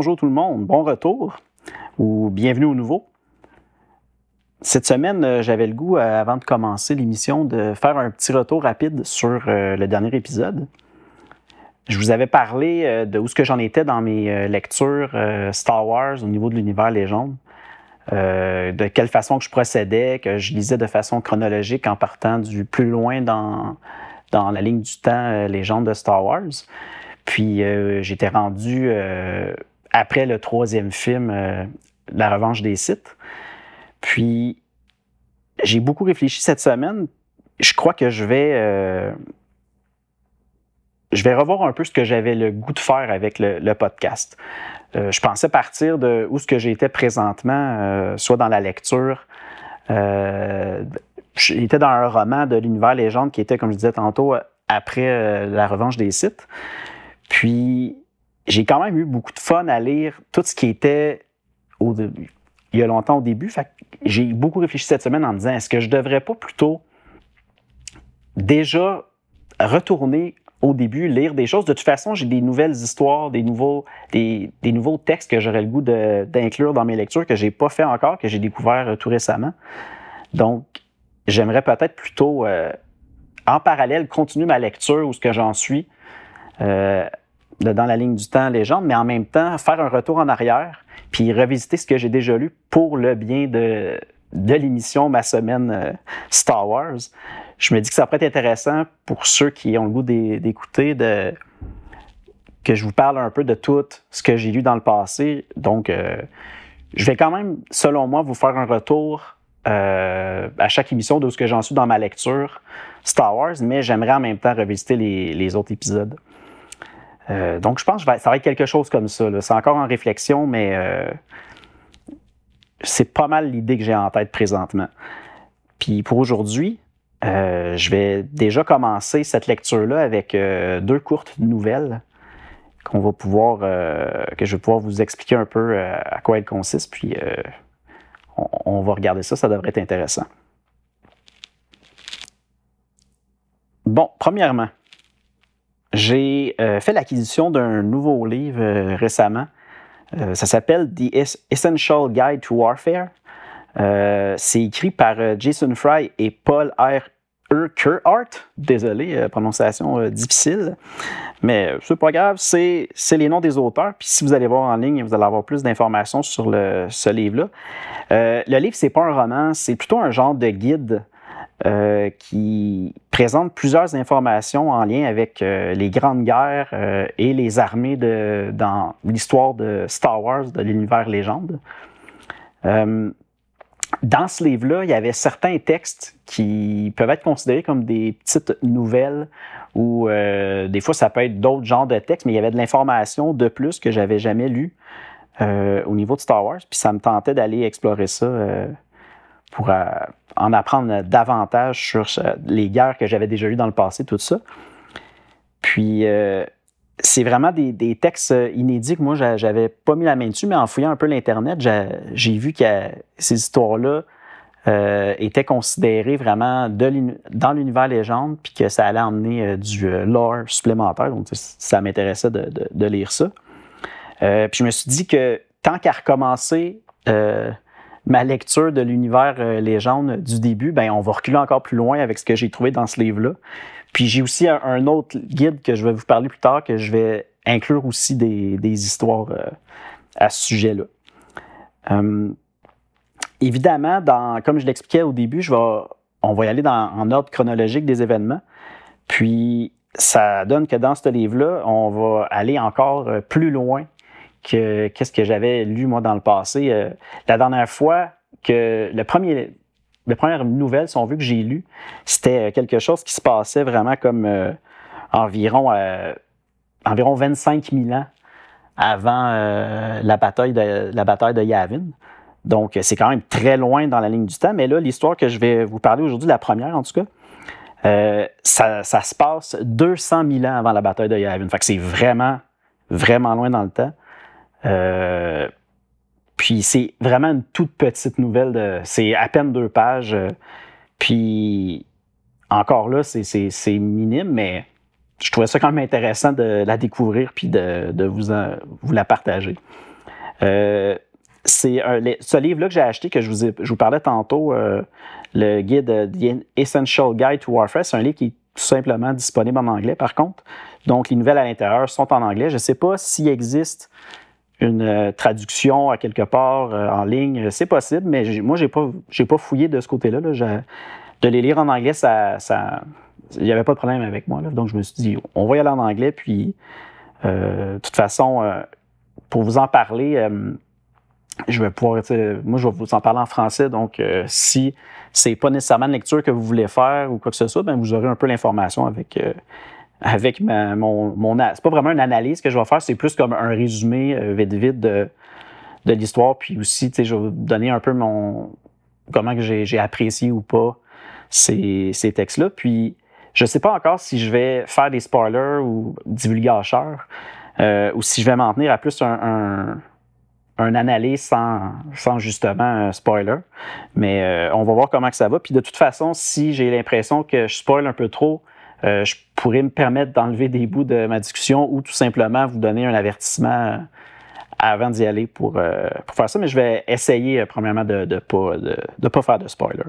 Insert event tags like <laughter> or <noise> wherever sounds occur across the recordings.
Bonjour tout le monde, bon retour ou bienvenue au nouveau. Cette semaine, euh, j'avais le goût, euh, avant de commencer l'émission, de faire un petit retour rapide sur euh, le dernier épisode. Je vous avais parlé de où ce que j'en étais dans mes lectures Star Wars au niveau de l'univers légende, de quelle façon que je procédais, que je lisais de façon chronologique en partant du plus loin dans, dans la ligne du temps légende de Star Wars. Puis j'étais rendu après le troisième film, euh, La revanche des sites. Puis, j'ai beaucoup réfléchi cette semaine. Je crois que je vais, euh, je vais revoir un peu ce que j'avais le goût de faire avec le, podcast. Euh, je pensais partir de où ce que j'étais présentement, soit dans la lecture. j'étais dans un roman de l'univers légende qui était, comme je disais tantôt, après la revanche des sites. Puis, j'ai quand même eu beaucoup de fun à lire tout ce qui était au début. Il y a longtemps au début. j'ai beaucoup réfléchi cette semaine en me disant est-ce que je devrais pas plutôt déjà retourner au début, lire des choses? De toute façon, j'ai des nouvelles histoires, des nouveaux, des, nouveaux textes que j'aurais le goût d'inclure dans mes lectures que j'ai pas fait encore, que j'ai découvert euh, tout récemment. Donc, j'aimerais peut-être plutôt, euh, en parallèle, continuer ma lecture où ce que j'en suis. Euh, dans la ligne du temps légende, mais en même temps faire un retour en arrière, puis revisiter ce que j'ai déjà lu pour le bien de, l'émission Ma semaine euh, Star Wars. Je me dis que ça pourrait être intéressant pour ceux qui ont le goût d'écouter, de, que je vous parle un peu de tout ce que j'ai lu dans le passé. Donc, euh, je vais quand même, selon moi, vous faire un retour euh, à chaque émission de ce que j'en suis dans ma lecture Star Wars, mais j'aimerais en même temps revisiter les autres épisodes. Euh, donc, je pense que ça va être quelque chose comme ça. C'est encore en réflexion, mais euh, c'est pas mal l'idée que j'ai en tête présentement. Puis pour aujourd'hui, euh, je vais déjà commencer cette lecture-là avec deux courtes nouvelles qu'on va pouvoir, que je vais pouvoir vous expliquer un peu à quoi elles consistent. Puis on va regarder ça, ça devrait être intéressant. Bon, premièrement, j'ai euh, fait l'acquisition d'un nouveau livre euh, récemment. Euh, ça s'appelle The Essential Guide to Warfare. c'est écrit par Jason Fry et Paul R. Urquhart. Désolé, prononciation difficile. Mais c'est pas grave, c'est les noms des auteurs. Puis si vous allez voir en ligne, vous allez avoir plus d'informations sur le, ce livre-là. le livre, c'est pas un roman, c'est plutôt un genre de guide euh, qui présente plusieurs informations en lien avec euh, les grandes guerres euh, et les armées de, dans l'histoire de Star Wars, de l'univers légende. dans ce livre-là, il y avait certains textes qui peuvent être considérés comme des petites nouvelles ou des fois ça peut être d'autres genres de textes, mais il y avait de l'information de plus que j'avais jamais lu au niveau de Star Wars, puis ça me tentait d'aller explorer ça pour euh, en apprendre davantage sur les guerres que j'avais déjà eues dans le passé, tout ça. Puis, euh, c'est vraiment des, textes inédits que moi, j'avais pas mis la main dessus, mais en fouillant un peu l'Internet, j'ai vu que ces histoires-là euh, étaient considérées vraiment dans l'univers légende, puis que ça allait emmener du lore supplémentaire. Donc, ça m'intéressait de, lire ça. puis, je me suis dit que tant qu'à recommencer ma lecture de l'univers euh, légende du début, ben, on va reculer encore plus loin avec ce que j'ai trouvé dans ce livre-là. Puis j'ai aussi un, autre guide que je vais vous parler plus tard, que je vais inclure aussi des, histoires euh, à ce sujet-là. Hum, évidemment, comme je l'expliquais au début, on va y aller dans, en ordre chronologique des événements. Puis ça donne que dans ce livre-là, on va aller encore euh, plus loin que qu'est-ce que j'avais lu moi dans le passé. Euh, la dernière fois que le premier, la première nouvelle, si on veut que j'ai lu, c'était quelque chose qui se passait vraiment comme euh, environ, environ 25 000 ans avant la, bataille de, la bataille de Yavin. Donc, c'est quand même très loin dans la ligne du temps. Mais là, l'histoire que je vais vous parler aujourd'hui, la première en tout cas, ça, se passe 200 000 ans avant la bataille de Yavin. Fait que c'est vraiment, vraiment loin dans le temps. Puis c'est vraiment une toute petite nouvelle. C'est à peine deux pages. Euh, puis encore là, c'est, minime, mais je trouvais ça quand même intéressant de la découvrir puis de, vous, la partager. Euh, c'est ce livre-là que j'ai acheté, que je vous, parlais tantôt, euh, le guide Essential Guide to Warfare, c'est un livre qui est tout simplement disponible en anglais, par contre. Donc, les nouvelles à l'intérieur sont en anglais. Je ne sais pas s'il existe une euh, traduction à quelque part euh, en ligne, c'est possible, mais moi, je n'ai pas, fouillé de ce côté-là. De les lire en anglais, ça, il n'y avait pas de problème avec moi. Donc, je me suis dit, on va y aller en anglais. Puis, euh, de toute façon, pour vous en parler, je vais pouvoir, moi, je vais vous en parler en français. Donc, si c'est pas nécessairement une lecture que vous voulez faire ou quoi que ce soit, ben, vous aurez un peu l'information avec avec mon, mon c'est pas vraiment une analyse que je vais faire, c'est plus comme un résumé euh, vite vite de, de l'histoire, puis aussi, tu sais, je vais vous donner un peu mon comment que j'ai apprécié ou pas ces, ces textes-là. Puis, je sais pas encore si je vais faire des spoilers ou divulgateurs, euh, ou si je vais m'en tenir à plus un, un, analyse sans, sans, justement un spoiler. Mais euh, on va voir comment que ça va. Puis de toute façon, si j'ai l'impression que je spoil un peu trop, euh, je pourrais me permettre d'enlever des bouts de ma discussion ou tout simplement vous donner un avertissement avant d'y aller pour, euh, pour, faire ça. Mais je vais essayer, euh, premièrement, de ne pas, faire de spoiler.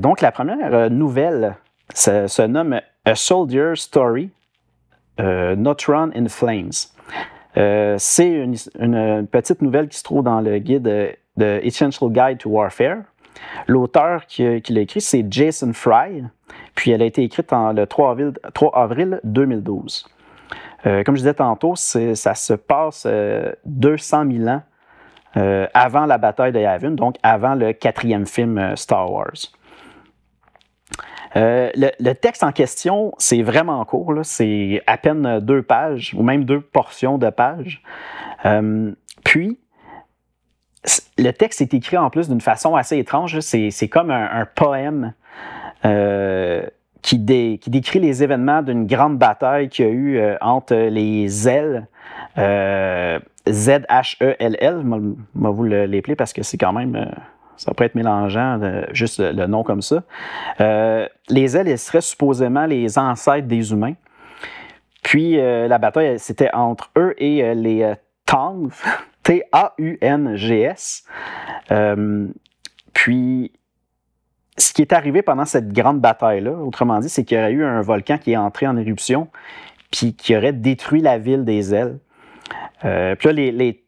donc, la première nouvelle se, nomme A Soldier Story, Not Run in Flames. C'est une, petite nouvelle qui se trouve dans le guide de Essential Guide to Warfare. L'auteur qui, qui l'a écrit, c'est Jason Fry. Puis elle a été écrite le 3 avril, 3 avril 2012. Euh, comme je disais tantôt, ça se passe 200 euh, 000 ans euh, avant la bataille de Yavin, donc avant le quatrième film Star Wars. Le, texte en question, c'est vraiment court, c'est à peine deux pages, ou même deux portions de pages. puis, le texte est écrit en plus d'une façon assez étrange, c'est comme un poème euh, qui, décrit les événements d'une grande bataille qu'il y a eu euh, entre les ailes, euh, Z-H-E-L-L, je vais vous l'appeler parce que c'est quand même ça peut être mélangeant, juste le, nom comme ça. les ailes, elles seraient supposément les ancêtres des humains. Puis la bataille, c'était entre eux et les Tangs, <laughs> T-A-U-N-G-S. puis ce qui est arrivé pendant cette grande bataille-là, autrement dit, c'est qu'il y aurait eu un volcan qui est entré en éruption, puis qui aurait détruit la ville des ailes. Euh, puis là, les, les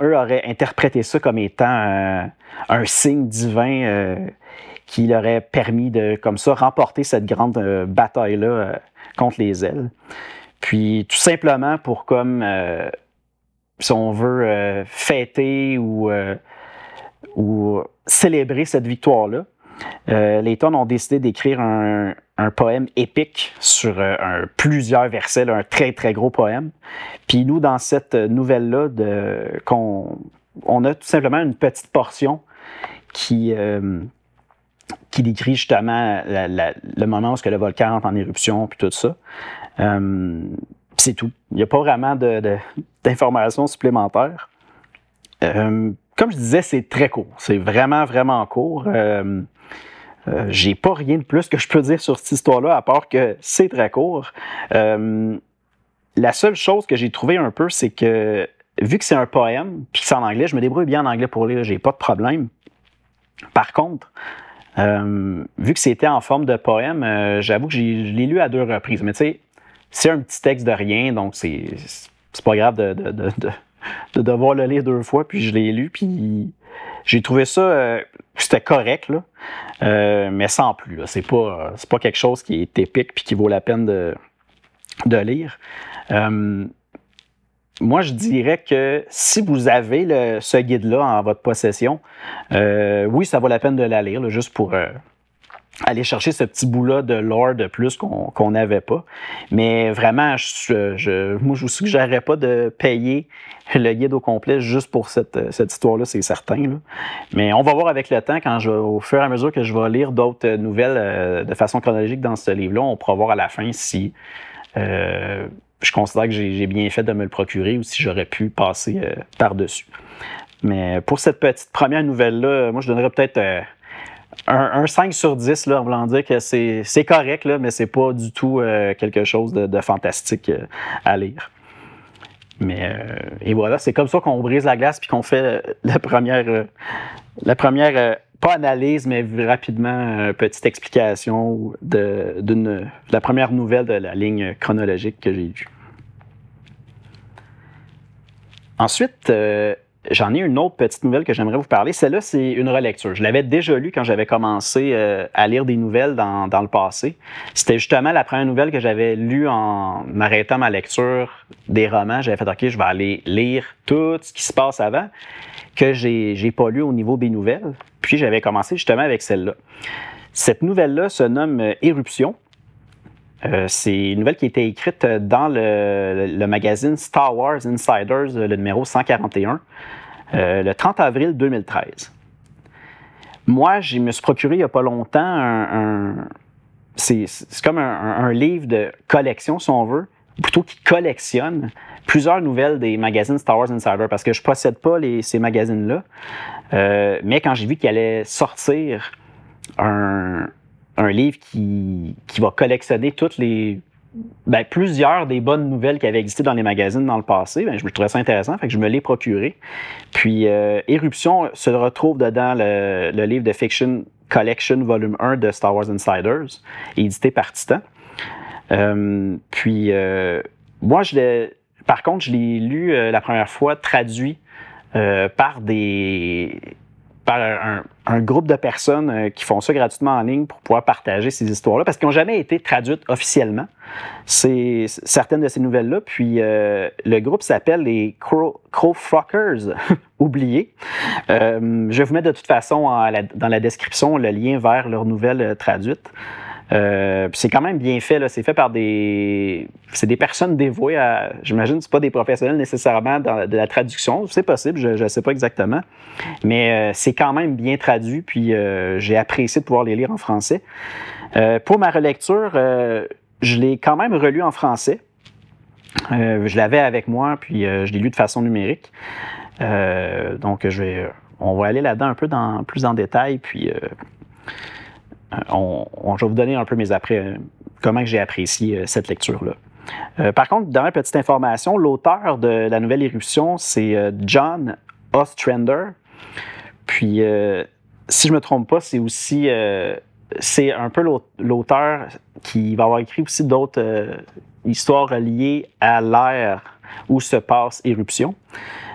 eux, auraient interprété ça comme étant un signe divin euh, qui leur aurait permis de, comme ça, remporter cette grande euh, bataille-là contre les ailes. Puis tout simplement pour comme, si on veut, fêter ou, ou célébrer cette victoire-là, euh, les tonnes ont décidé d'écrire un, poème épique sur euh, plusieurs versets, un très très gros poème. Puis nous, dans cette nouvelle-là, on, a tout simplement une petite portion qui, euh, qui décrit justement le moment où le volcan entre en éruption, puis tout ça. c'est tout. Il n'y a pas vraiment d'informations supplémentaires. comme je disais, c'est très court. C'est vraiment, vraiment court. J'ai pas rien de plus que je peux dire sur cette histoire-là, à part que c'est très court. Euh, la seule chose que j'ai trouvé un peu, c'est que vu que c'est un poème, puis que c'est en anglais, je me débrouille bien en anglais pour lire, j'ai pas de problème. Par contre, euh, vu que c'était en forme de poème, j'avoue que je l'ai lu à deux reprises. Mais tu sais, c'est un petit texte de rien, donc c'est pas grave de, de, de, de, devoir le lire deux fois, puis je l'ai lu, puis j'ai trouvé ça, euh, c'était correct, là, euh, mais sans plus. C'est pas, pas quelque chose qui est épique puis qui vaut la peine de, de lire. Euh, moi, je dirais que si vous avez le, ce guide-là en votre possession, oui, ça vaut la peine de la lire, juste pour, aller chercher ce petit bout-là de lore de plus qu'on n'avait pas. Mais vraiment, je, je, moi, je vous suggérerais pas de payer le guide au complet juste pour cette, cette histoire-là, c'est certain. Mais on va voir avec le temps, quand je, au fur et à mesure que je vais lire d'autres nouvelles euh, de façon chronologique dans ce livre-là, on pourra voir à la fin si euh, je considère que j'ai bien fait de me le procurer ou si j'aurais pu passer euh, par-dessus. Mais pour cette petite première nouvelle-là, moi, je donnerais peut-être un, 5 sur 10, là, en voulant dire que c'est correct, là, mais c'est pas du tout euh, quelque chose de, fantastique euh, à lire. Mais euh, et voilà, c'est comme ça qu'on brise la glace puis qu'on fait la première, la première pas analyse, mais rapidement petite explication de, la première nouvelle de la ligne chronologique que j'ai vue. Ensuite, J'en ai une autre petite nouvelle que j'aimerais vous parler. Celle-là, c'est une relecture. Je l'avais déjà lue quand j'avais commencé euh, à lire des nouvelles dans, dans le passé. C'était justement la première nouvelle que j'avais lue en m'arrêtant ma lecture des romans. J'avais fait, OK, je vais aller lire tout ce qui se passe avant, que j'ai pas lu au niveau des nouvelles. Puis j'avais commencé justement avec celle-là. Cette nouvelle-là se nomme euh, Éruption. Euh, c'est une nouvelle qui a été écrite dans le, magazine Star Wars Insiders, le numéro 141. Euh, le 30 avril 2013. Moi, je me suis procuré il n'y a pas longtemps un. c'est comme un, livre de collection, si on veut, plutôt qui collectionne plusieurs nouvelles des magazines Star Wars Insider, parce que je ne possède pas ces magazines-là. Euh, mais quand j'ai vu qu'il allait sortir un, un livre qui, qui, va collectionner toutes les ben, plusieurs des bonnes nouvelles qui avaient existé dans les magazines dans le passé. Ben, je me trouvais ça intéressant, fait que je me l'ai procuré. Puis euh, Éruption se retrouve dedans le, livre de Fiction Collection Volume 1 de Star Wars Insiders, édité par Titan. Euh, puis euh, moi, je par contre, je l'ai lu la première fois traduit par des par un, groupe de personnes euh, qui font ça gratuitement en ligne pour pouvoir partager ces histoires-là, parce qu'elles n'ont jamais été traduites officiellement, c'est certaines de ces nouvelles-là. Puis euh, le groupe s'appelle les Crowfuckers, <laughs> oubliés. Euh, je vais vous mettre de toute façon dans la description le lien vers leurs nouvelles traduites. Euh, c'est quand même bien fait. C'est fait par des. C'est des personnes dévouées à. J'imagine que ce pas des professionnels nécessairement de la traduction. C'est possible, je ne sais pas exactement. Mais euh, c'est quand même bien traduit. Puis euh, j'ai apprécié de pouvoir les lire en français. pour ma relecture, je l'ai quand même relu en français. je l'avais avec moi, puis je l'ai lu de façon numérique. donc, je vais, on va aller là-dedans un peu dans, plus en détail, puis euh, je vais vous donner un peu mes après, euh, comment j'ai apprécié euh, cette lecture-là. par contre, dernière petite information, l'auteur de la nouvelle éruption, c'est John Ostrander. Puis, si je ne me trompe pas, c'est aussi c'est un peu l'auteur qui va avoir écrit aussi d'autres histoires liées à l'ère où se passe éruption.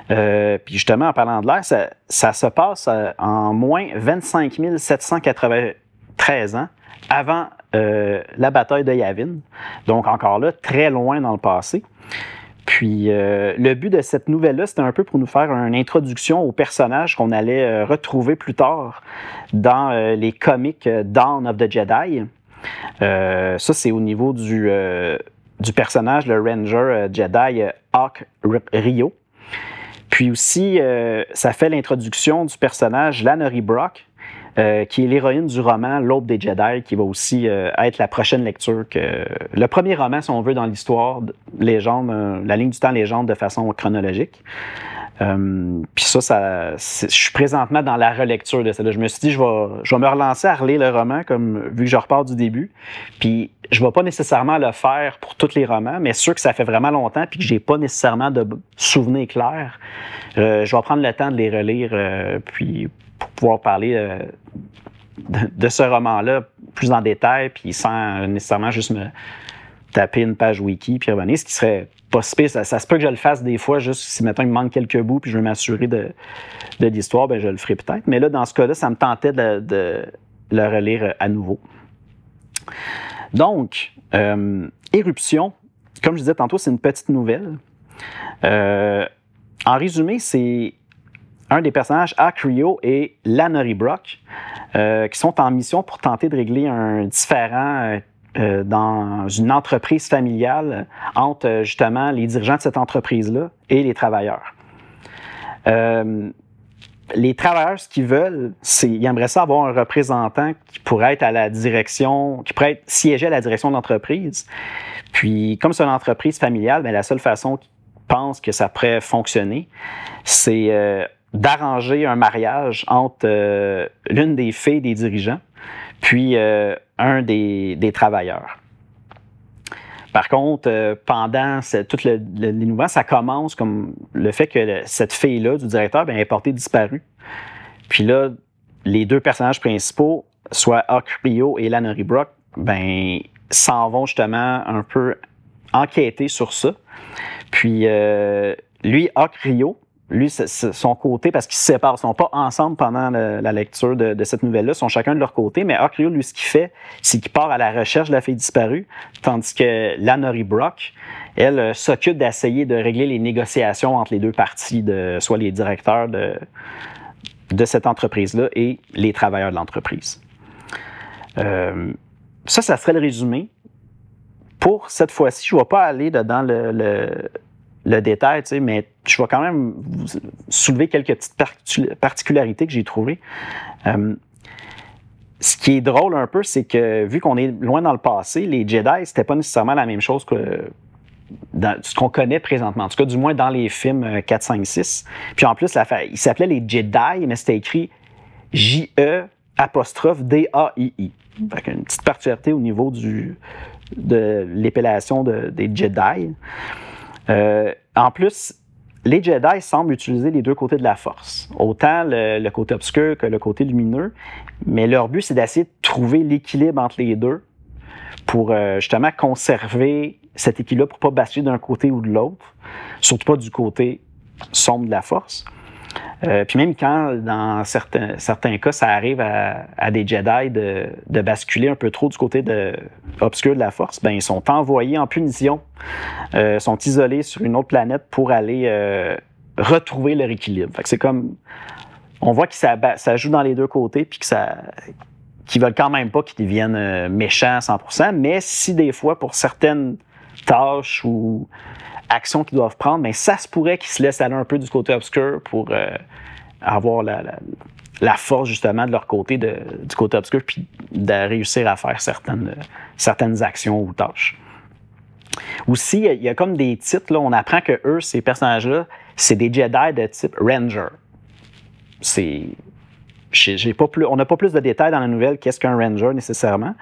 puis justement, en parlant de l'ère, ça, ça, se passe en moins 25 780 13 ans avant euh, la bataille de Yavin. Donc encore là, très loin dans le passé. Puis euh, le but de cette nouvelle-là, c'était un peu pour nous faire une introduction aux personnages qu'on allait euh, retrouver plus tard dans les comics Dawn of the Jedi. ça, c'est au niveau du, du personnage, le Ranger Jedi Hawk Rio. Puis aussi, ça fait l'introduction du personnage Lannery Brock, euh, qui est l'héroïne du roman L'Aube des Jedi, qui va aussi euh, être la prochaine lecture. que Le premier roman, si on veut, dans l'histoire, légende, euh, la ligne du temps légende de façon chronologique. Puis ça, ça je suis présentement dans la relecture de ça. Je me suis dit, je vais, je me relancer à relire le roman, comme vu que je repars du début. Puis je ne vais pas nécessairement le faire pour tous les romans, mais sûr que ça fait vraiment longtemps puis que j'ai pas nécessairement de souvenirs clairs. je vais prendre le temps de les relire, puis pour pouvoir parler euh, de, ce roman-là plus en détail, puis sans nécessairement juste me taper une page wiki puis revenir, ce qui serait pas Ça, ça, se peut que je le fasse des fois, juste si maintenant il me manque quelques bouts puis je veux m'assurer de, l'histoire, ben je le ferai peut-être. Mais là, dans ce cas-là, ça me tentait de, le relire à nouveau. Donc, euh, Éruption, comme je disais tantôt, c'est une petite nouvelle. Euh, en résumé, c'est un des personnages, Acrio et Lannery Brock, qui sont en mission pour tenter de régler un différend dans une entreprise familiale entre justement les dirigeants de cette entreprise-là et les travailleurs les travailleurs, ce qu'ils veulent, c'est ils aimeraient ça avoir un représentant qui pourrait être à la direction, qui pourrait être siéger à la direction de l'entreprise. Puis, comme c'est une entreprise familiale, bien, la seule façon qu'ils pensent que ça pourrait fonctionner, c'est euh, d'arranger un mariage entre euh, l'une des filles des dirigeants, puis euh, un des, des travailleurs. Par contre, euh, pendant tout le, le, ça commence comme le fait que cette fille-là, du directeur, bien, est portée disparue. Puis là, les deux personnages principaux, soit Hawk Rio et Lannery Brock, ben, s'en vont justement un peu enquêter sur ça. Puis euh, lui, son côté, parce qu'ils se séparent, ils ne sont pas ensemble pendant la lecture de, cette nouvelle-là, ils sont chacun de leur côté, mais Akrio, lui, ce qu'il fait, c'est qu'il part à la recherche de la fille disparue, tandis que Lannery Brock, elle, euh, s'occupe d'essayer de régler les négociations entre les deux parties, de, soit les directeurs de, cette entreprise-là et les travailleurs de l'entreprise. Euh, ça, ça serait le résumé. Pour cette fois-ci, je ne vais pas aller dans le détail, mais je vais quand même soulever quelques petites particularités que j'ai trouvées. Euh, ce qui est drôle un peu, c'est que vu qu'on est loin dans le passé, les Jedi, c'était pas nécessairement la même chose que ce qu'on connaît présentement, en tout cas du moins dans les films 4, 5, 6. Puis en plus, la, ils s'appelaient les Jedi, mais c'était écrit J-E apostrophe D-A-I-I. Une petite particularité au niveau du, de l'épellation des Jedi. Euh, en plus, les Jedi semblent utiliser les deux côtés de la force, autant le, côté obscur que le côté lumineux, mais leur but, c'est d'essayer de trouver l'équilibre entre les deux pour euh, justement conserver cet équilibre pour ne pas basculer d'un côté ou de l'autre, surtout pas du côté sombre de la force. Euh, puis même quand, dans certains, certains cas, ça arrive à, des Jedi de, basculer un peu trop du côté de, obscur de la Force, ben ils sont envoyés en punition, euh, sont isolés sur une autre planète pour aller euh, retrouver leur équilibre. Fait que c'est comme, on voit que ça, ça, joue dans les deux côtés, puis que ça, qu'ils veulent quand même pas qu'ils deviennent méchants à 100%, mais si des fois, pour certaines tâches ou actions qu'ils doivent prendre, mais ça se pourrait qu'ils se laissent aller un peu du côté obscur pour euh, avoir la, force justement de leur côté, du côté obscur, puis de réussir à faire certaines, actions ou tâches. Aussi, il y a comme des titres, on apprend que eux, ces personnages-là, c'est des Jedi de type Ranger. C'est on n'a pas plus de détails dans la nouvelle qu'est-ce qu'un ranger nécessairement,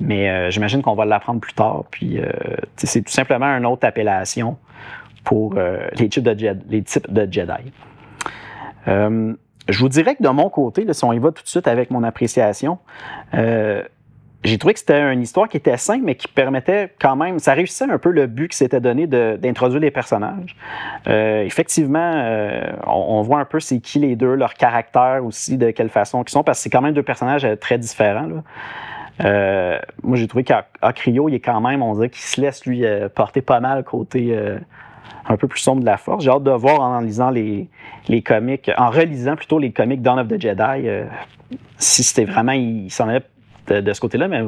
mais euh, j'imagine qu'on va l'apprendre plus tard. Puis euh, c'est tout simplement une autre appellation pour euh, les, types de Jedi, les je vous dirais que de mon côté, là, si on y va tout de suite avec mon appréciation, j'ai trouvé que c'était une histoire qui était simple, mais qui permettait quand même, ça réussissait un peu le but qui s'était donné d'introduire les personnages. Euh, effectivement, euh, on, voit un peu c'est qui les deux, leur caractère aussi, de quelle façon ils sont, parce que c'est quand même deux personnages euh, très différents. moi, j'ai trouvé qu'Acrio, il est quand même, on dirait qu'il se laisse lui porter pas mal côté un peu plus sombre de la force. J'ai hâte de voir en lisant les, les comics, en relisant plutôt les comics Dawn of the Jedi, si c'était vraiment, il s'en allait de, ce côté-là, mais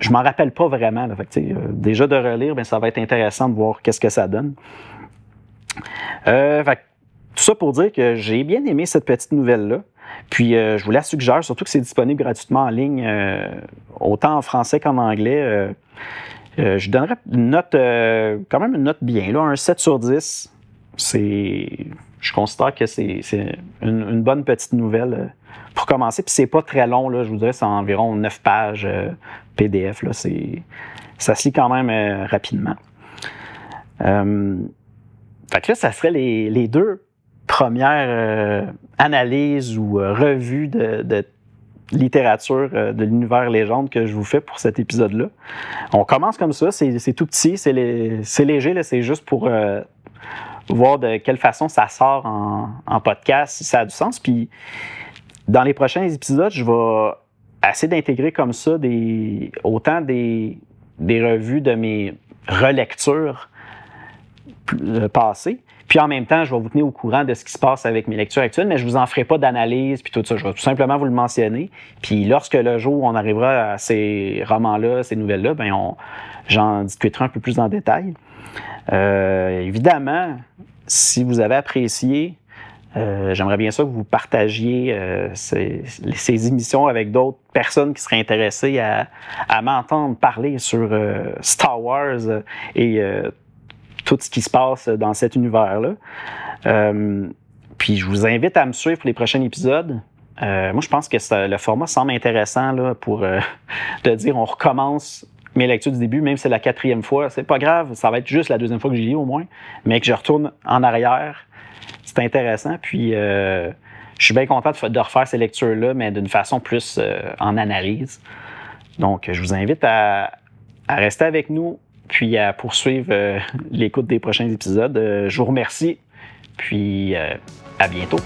je m'en rappelle pas vraiment. Euh, déjà de relire, ben, ça va être intéressant de voir qu'est-ce que ça donne. Euh, tout ça pour dire que j'ai bien aimé cette petite nouvelle-là. Puis euh, je vous la suggère, surtout que c'est disponible gratuitement en ligne, autant en français qu'en anglais. je donnerais une note, quand même une note bien, là, un 7 sur 10. C'est, je considère que c'est, une, bonne petite nouvelle pour commencer. Puis c'est pas très long, là, je vous dirais, c'est environ 9 pages euh, PDF. Là, ça se lit quand même euh, rapidement. Euh, fait que là, ça serait les, deux premières analyses ou revues de, littérature de l'univers légende que je vous fais pour cet épisode-là. On commence comme ça, c'est tout petit, c'est léger, c'est juste pour voir de quelle façon ça sort en, podcast, si ça a du sens. Puis dans les prochains épisodes, je vais essayer d'intégrer comme ça autant des, des revues de mes relectures euh, passées, Puis en même temps, je vais vous tenir au courant de ce qui se passe avec mes lectures actuelles, mais je vous en ferai pas d'analyse puis tout ça. Je vais tout simplement vous le mentionner. Puis lorsque le jour où on arrivera à ces romans-là, ces nouvelles-là, ben j'en discuterai un peu plus en détail. Euh, évidemment, si vous avez apprécié, euh, j'aimerais bien ça que vous partagiez euh, ces, émissions avec d'autres personnes qui seraient intéressées à, m'entendre parler sur Star Wars et tout ce qui se passe dans cet univers-là. puis je vous invite à me suivre pour les prochains épisodes. moi, je pense que le format semble intéressant là, pour <laughs> de dire on recommence mes lectures du début, même si c'est la quatrième fois, c'est pas grave, ça va être juste la deuxième fois que j'y lis au moins, mais que je retourne en arrière, c'est intéressant. Puis euh, je suis bien content de, refaire ces lectures-là, mais d'une façon plus euh, en analyse. Donc, je vous invite à, rester avec nous, puis à poursuivre euh, l'écoute des prochains épisodes. je vous remercie, puis à bientôt.